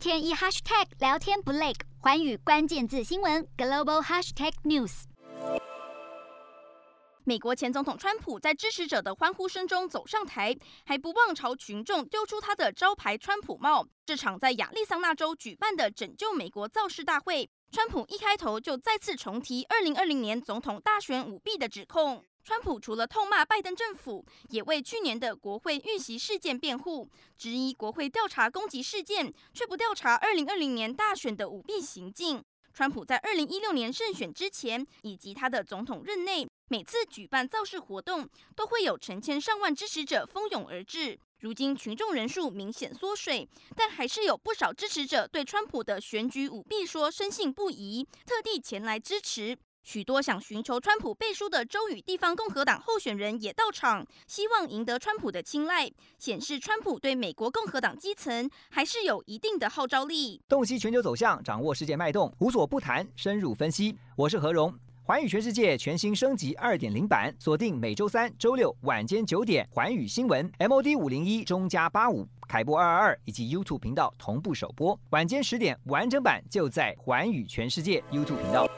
天一 hashtag 聊天不累，寰宇关键字新闻 global hashtag news。美国前总统川普在支持者的欢呼声中走上台，还不忘朝群众丢出他的招牌川普帽。这场在亚利桑那州举办的拯救美国造势大会，川普一开头就再次重提2020年总统大选舞弊的指控。川普除了痛骂拜登政府，也为去年的国会遇袭事件辩护，质疑国会调查攻击事件，却不调查2020年大选的舞弊行径。川普在2016年胜选之前，以及他的总统任内，每次举办造势活动，都会有成千上万支持者蜂拥而至。如今群众人数明显缩水，但还是有不少支持者对川普的选举舞弊说深信不疑，特地前来支持。许多想寻求川普背书的州与地方共和党候选人也到场，希望赢得川普的青睐，显示川普对美国共和党基层还是有一定的号召力。洞悉全球走向，掌握世界脉动，无所不谈，深入分析。我是何荣，环宇全世界全新升级二点零版，锁定每周三、周六晚间九点，环宇新闻 MOD 五零一中加八五凯播二二二以及 YouTube 频道同步首播，晚间十点完整版就在环宇全世界 YouTube 频道。